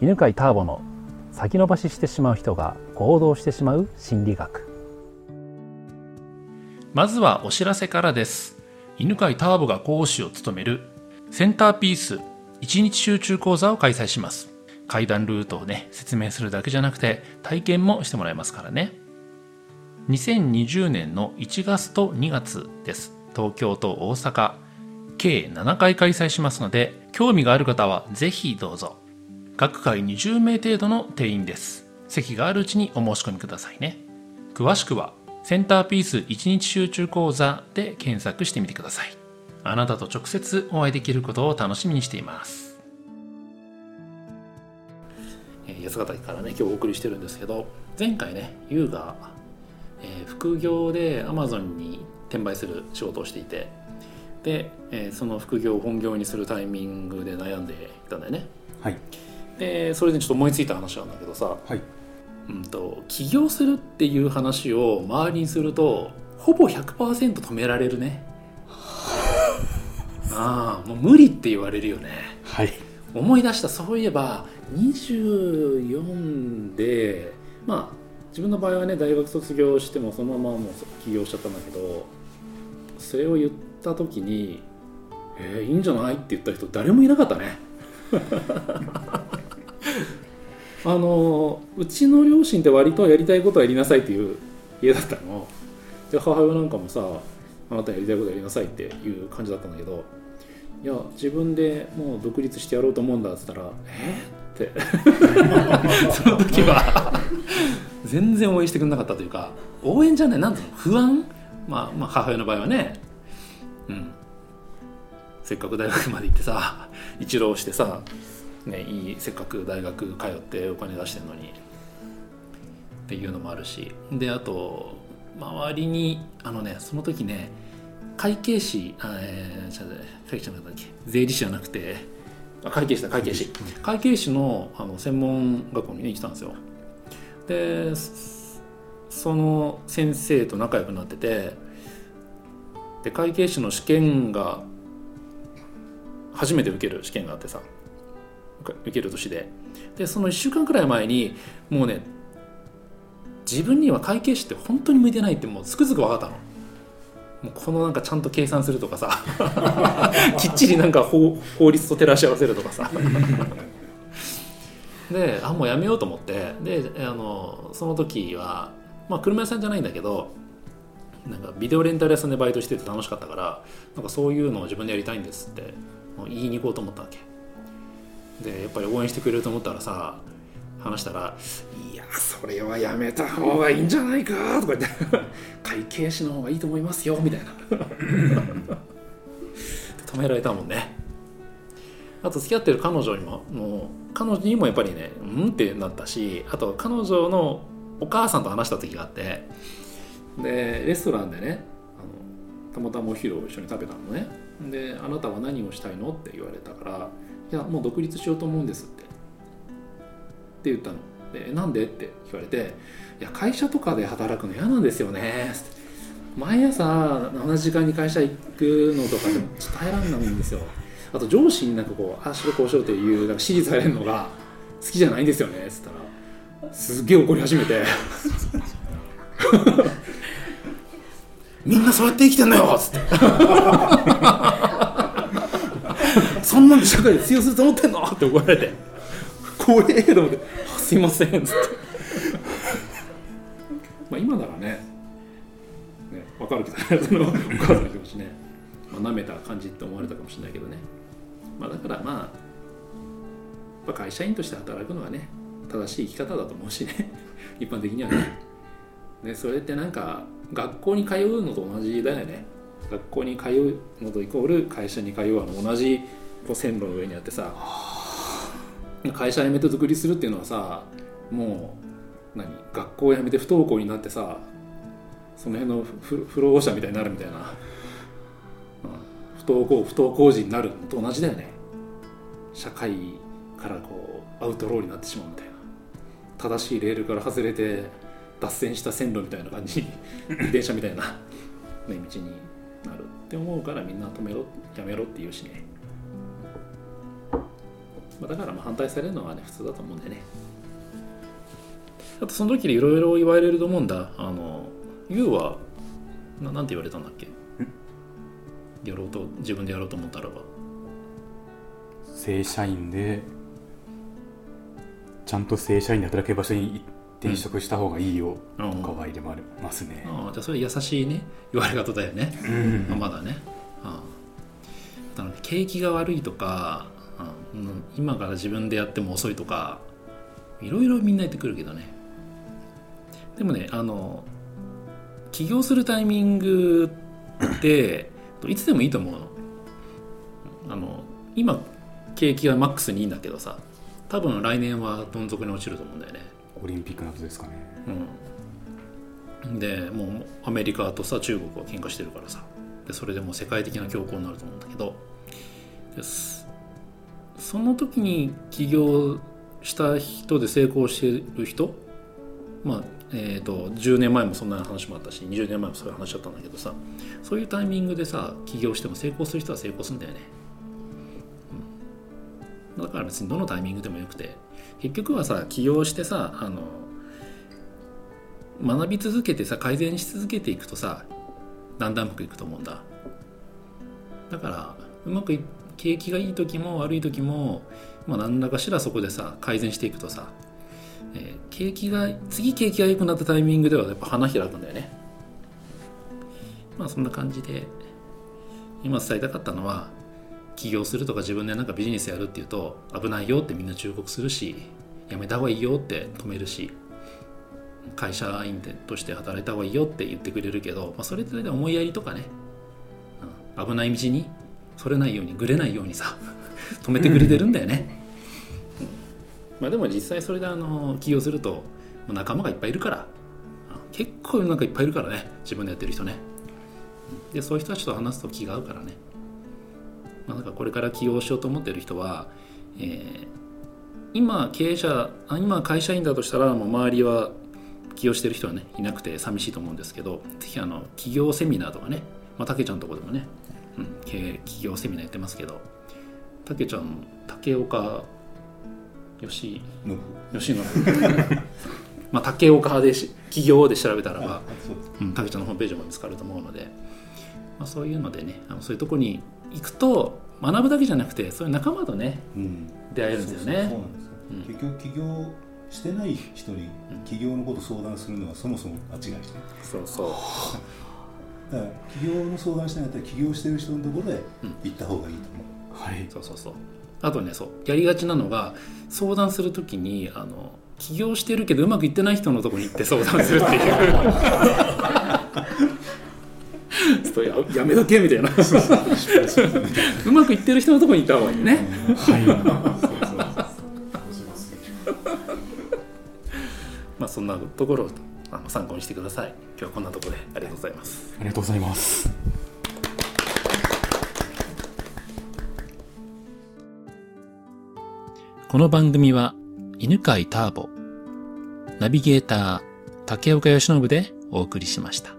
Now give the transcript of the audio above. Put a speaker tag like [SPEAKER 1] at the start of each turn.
[SPEAKER 1] 犬飼ターボの先延ばししてしまう人が行動してしまう心理学。
[SPEAKER 2] まずはお知らせからです。犬飼ターボが講師を務めるセンターピース1日集中講座を開催します。階段ルートをね説明するだけじゃなくて体験もしてもらえますからね。2020年の1月と2月です。東京と大阪。計7回開催しますので興味がある方はぜひどうぞ。各回20名程度の定員です。席があるうちにお申し込みくださいね。詳しくはセンターピース1日集中講座で検索してみてください。あなたと直接お会いできることを楽しみにしています。八ヶ岳からね今日お送りしてるんですけど前回ね優が、えー、副業でアマゾンに転売する仕事をしていてで、えー、その副業を本業にするタイミングで悩んでいたんだよね。
[SPEAKER 1] はい
[SPEAKER 2] でそれでちょっと思いついた話なんだけどさ、
[SPEAKER 1] はい。
[SPEAKER 2] うんと、起業するっていう話を周りにするとほぼ100%止められるね。あ。あもう無理って言われるよね。
[SPEAKER 1] はい。
[SPEAKER 2] 思い出した。そういえば24でまあ自分の場合はね大学卒業してもそのままもう起業しちゃったんだけどそれを言った時に「えー、いいんじゃない?」って言った人誰もいなかったね あのうちの両親って割とやりたいことはやりなさいっていう家だったの。で母親なんかもさあなたやりたいことやりなさいっていう感じだったんだけどいや自分でもう独立してやろうと思うんだっつったら「えっ?」って。その時は全然応援してくれなかったというか応援じゃないなんていうの不安、まあ、まあ母親の場合はね。うん。せっかく大学まで行ってさ一浪してさね、いいせっかく大学通ってお金出してるのに。っていうのもあるし。であと周りにあのねその時ね会計士あ、えー、じゃ会計士なかったっけ？税理士じゃなくて。あ会計士だ会計士。会計士のあの専門学校にね来たんですよ。でその先生と仲良くなってて。で会計士の試験が初めて受ける試験があってさ受ける年ででその1週間くらい前にもうね自分には会計士って本当に向いてないってもうつくづく分かったの。もうこのなんかちゃんと計算するとかさ。きっちりなんか法法律と照らし合わせるとかさ。であもうやめようと思って。であのその時はまあ車屋さんじゃないんだけどなんかビデオレンタル屋さんでバイトしてて楽しかったからなんかそういうのを自分でやりたいんですって言いに行こうと思ったわけでやっぱり応援してくれると思ったらさ話したら「いやそれはやめた方がいいんじゃないか」とか言って「会計士の方がいいと思いますよ」みたいな 止められたもんねあと付き合ってる彼女にももう彼女にもやっぱりねうんってなったしあと彼女のお母さんと話した時があってでレストランでねあのたまたまお昼を一緒に食べたのねで「あなたは何をしたいの?」って言われたからいやもう独立しようと思うんですって」って言ったの。で「なんで?」って聞かれて「いや会社とかで働くの嫌なんですよね」って。毎朝同じ時間に会社行くのとかでもちょっと耐えらんないんですよ。あと上司になんかこうああしろこうしろっていうなんか指示されるのが好きじゃないんですよね。っつったらすっげえ怒り始めて。みんなそうやって生きてんのよ！っつってそんなんで社会で通用すると思ってんの？って怒られて。怖えと思って「すいません」っつってまあ今ならねね分かるけどね。そのお母さんの気持ちね、まあ、めた感じって思われたかもしれないけどね。まあだからまあ会社員として働くのはね正しい生き方だと思うしね。一般的にはね。ねそれってなんか学校に通うのと同じだよね。学校に通うのとイコール会社に通うの同じこう線路の上にあってさ会社辞めて独立するっていうのはさもう何学校辞めて不登校になってさその辺の不老者みたいになるみたいな、うん、不登校不登校児になるのと同じだよね。社会からこうアウトローになってしまうみたいな。正しいレールから外れて脱線した線路みたいな感じに 電車みたいな、ね、道になるって思うからみんな止めろやめろって言うしね、まあ、だからまあ反対されるのはね普通だと思うんでね。あとその時でいろいろ言われると思うんだ。あの YOU はななんて言われたんだっけ？やろうと自分でやろうと思ったらば。
[SPEAKER 3] 正社員でちゃんと正社員で働ける場所に転職した方がいいよ。とかは入れますね、
[SPEAKER 2] ああじゃあそれ優しいね。言われ方だよね、
[SPEAKER 3] うん。
[SPEAKER 2] あまだね、ああだから景気が悪いとか、うん、今から自分でやっても遅いとかいろいろみんな言ってくるけどね。でもねあの起業するタイミングって いつでもいいと思うの。あの今景気がマックスにいいんだけどさ多分来年はどん底に落ちると思うんだよね。
[SPEAKER 3] オリンピックなどですかね。
[SPEAKER 2] うん、でもうアメリカとさ中国は喧嘩してるからさ。でそれでもう世界的な恐慌になると思うんだけど。ですその時に起業した人で成功してる人まあえー、と10年前もそんな話もあったし20年前もそういう話だったんだけどさそういうタイミングでさ起業しても成功する人は成功するんだよね、うん、だから別にどのタイミングでもよくて結局はさ起業してさあの学び続けてさ改善し続けていくとさだんだんうまくいくと思うんだ。だからうまくい景気がいい時も悪い時も、まあ、何らかしらそこでさ改善していくとさ、えー景気が次景気が良くなったタイミングではやっぱ花開くんだよね。まあそんな感じで今伝えたかったのは起業するとか自分でなんかビジネスやるっていうと危ないよってみんな忠告するしやめた方がいいよって止めるし会社員として働いた方がいいよって言ってくれるけど、まあ、それって思いやりとかね、うん。危ない道にそれないようにぐれないようにさ 止めてくれてるんだよね、まあでも実際それであの起業すると仲間がいっぱいいるから。結構世の中いっぱいいるからね自分でやってる人ね。でそういう人たちと話すと気が合うからね。まあ、なんかこれから起業しようと思ってる人は、えー今経営者あ今会社員だとしたらもう周りは起業してる人はねいなくて寂しいと思うんですけどぜひあの起業セミナーとかねまあたけちゃんのとこでもね、うん、経営起業セミナーやってますけどたけちゃん竹岡よし
[SPEAKER 4] の
[SPEAKER 2] よしのまあ竹岡でし起業で調べたらば
[SPEAKER 4] う
[SPEAKER 2] ん、たけちゃんのホームページも見つかると思うので、まあ、そういうのでねあのそういうとこに行くと学ぶだけじゃなくてそういう仲間とね
[SPEAKER 4] うん。
[SPEAKER 2] 出会えるんですよね。
[SPEAKER 4] なんですよ、
[SPEAKER 2] う。ん。
[SPEAKER 4] 結局起業してない人に起業のこと相談するのはそもそも間違い。
[SPEAKER 2] そうそう
[SPEAKER 4] だから起業の相談しないんだったら起業してる人のところへ行った方がいいと思う、
[SPEAKER 3] はい。
[SPEAKER 2] そうそうそう。あとねそう。やりがちなのが相談するときにあの起業してるけどうまくいってない人のところに行って相談するっていう。ちょっとややめとけみたいな。うまくいってる人のところに行った方がいいね。まあそんなところをあの参考にしてください。今日はこんなところでありがとうございます。
[SPEAKER 3] ありがとうございます。
[SPEAKER 1] この番組は犬飼ターボ、ナビゲーター竹岡由伸でお送りしました。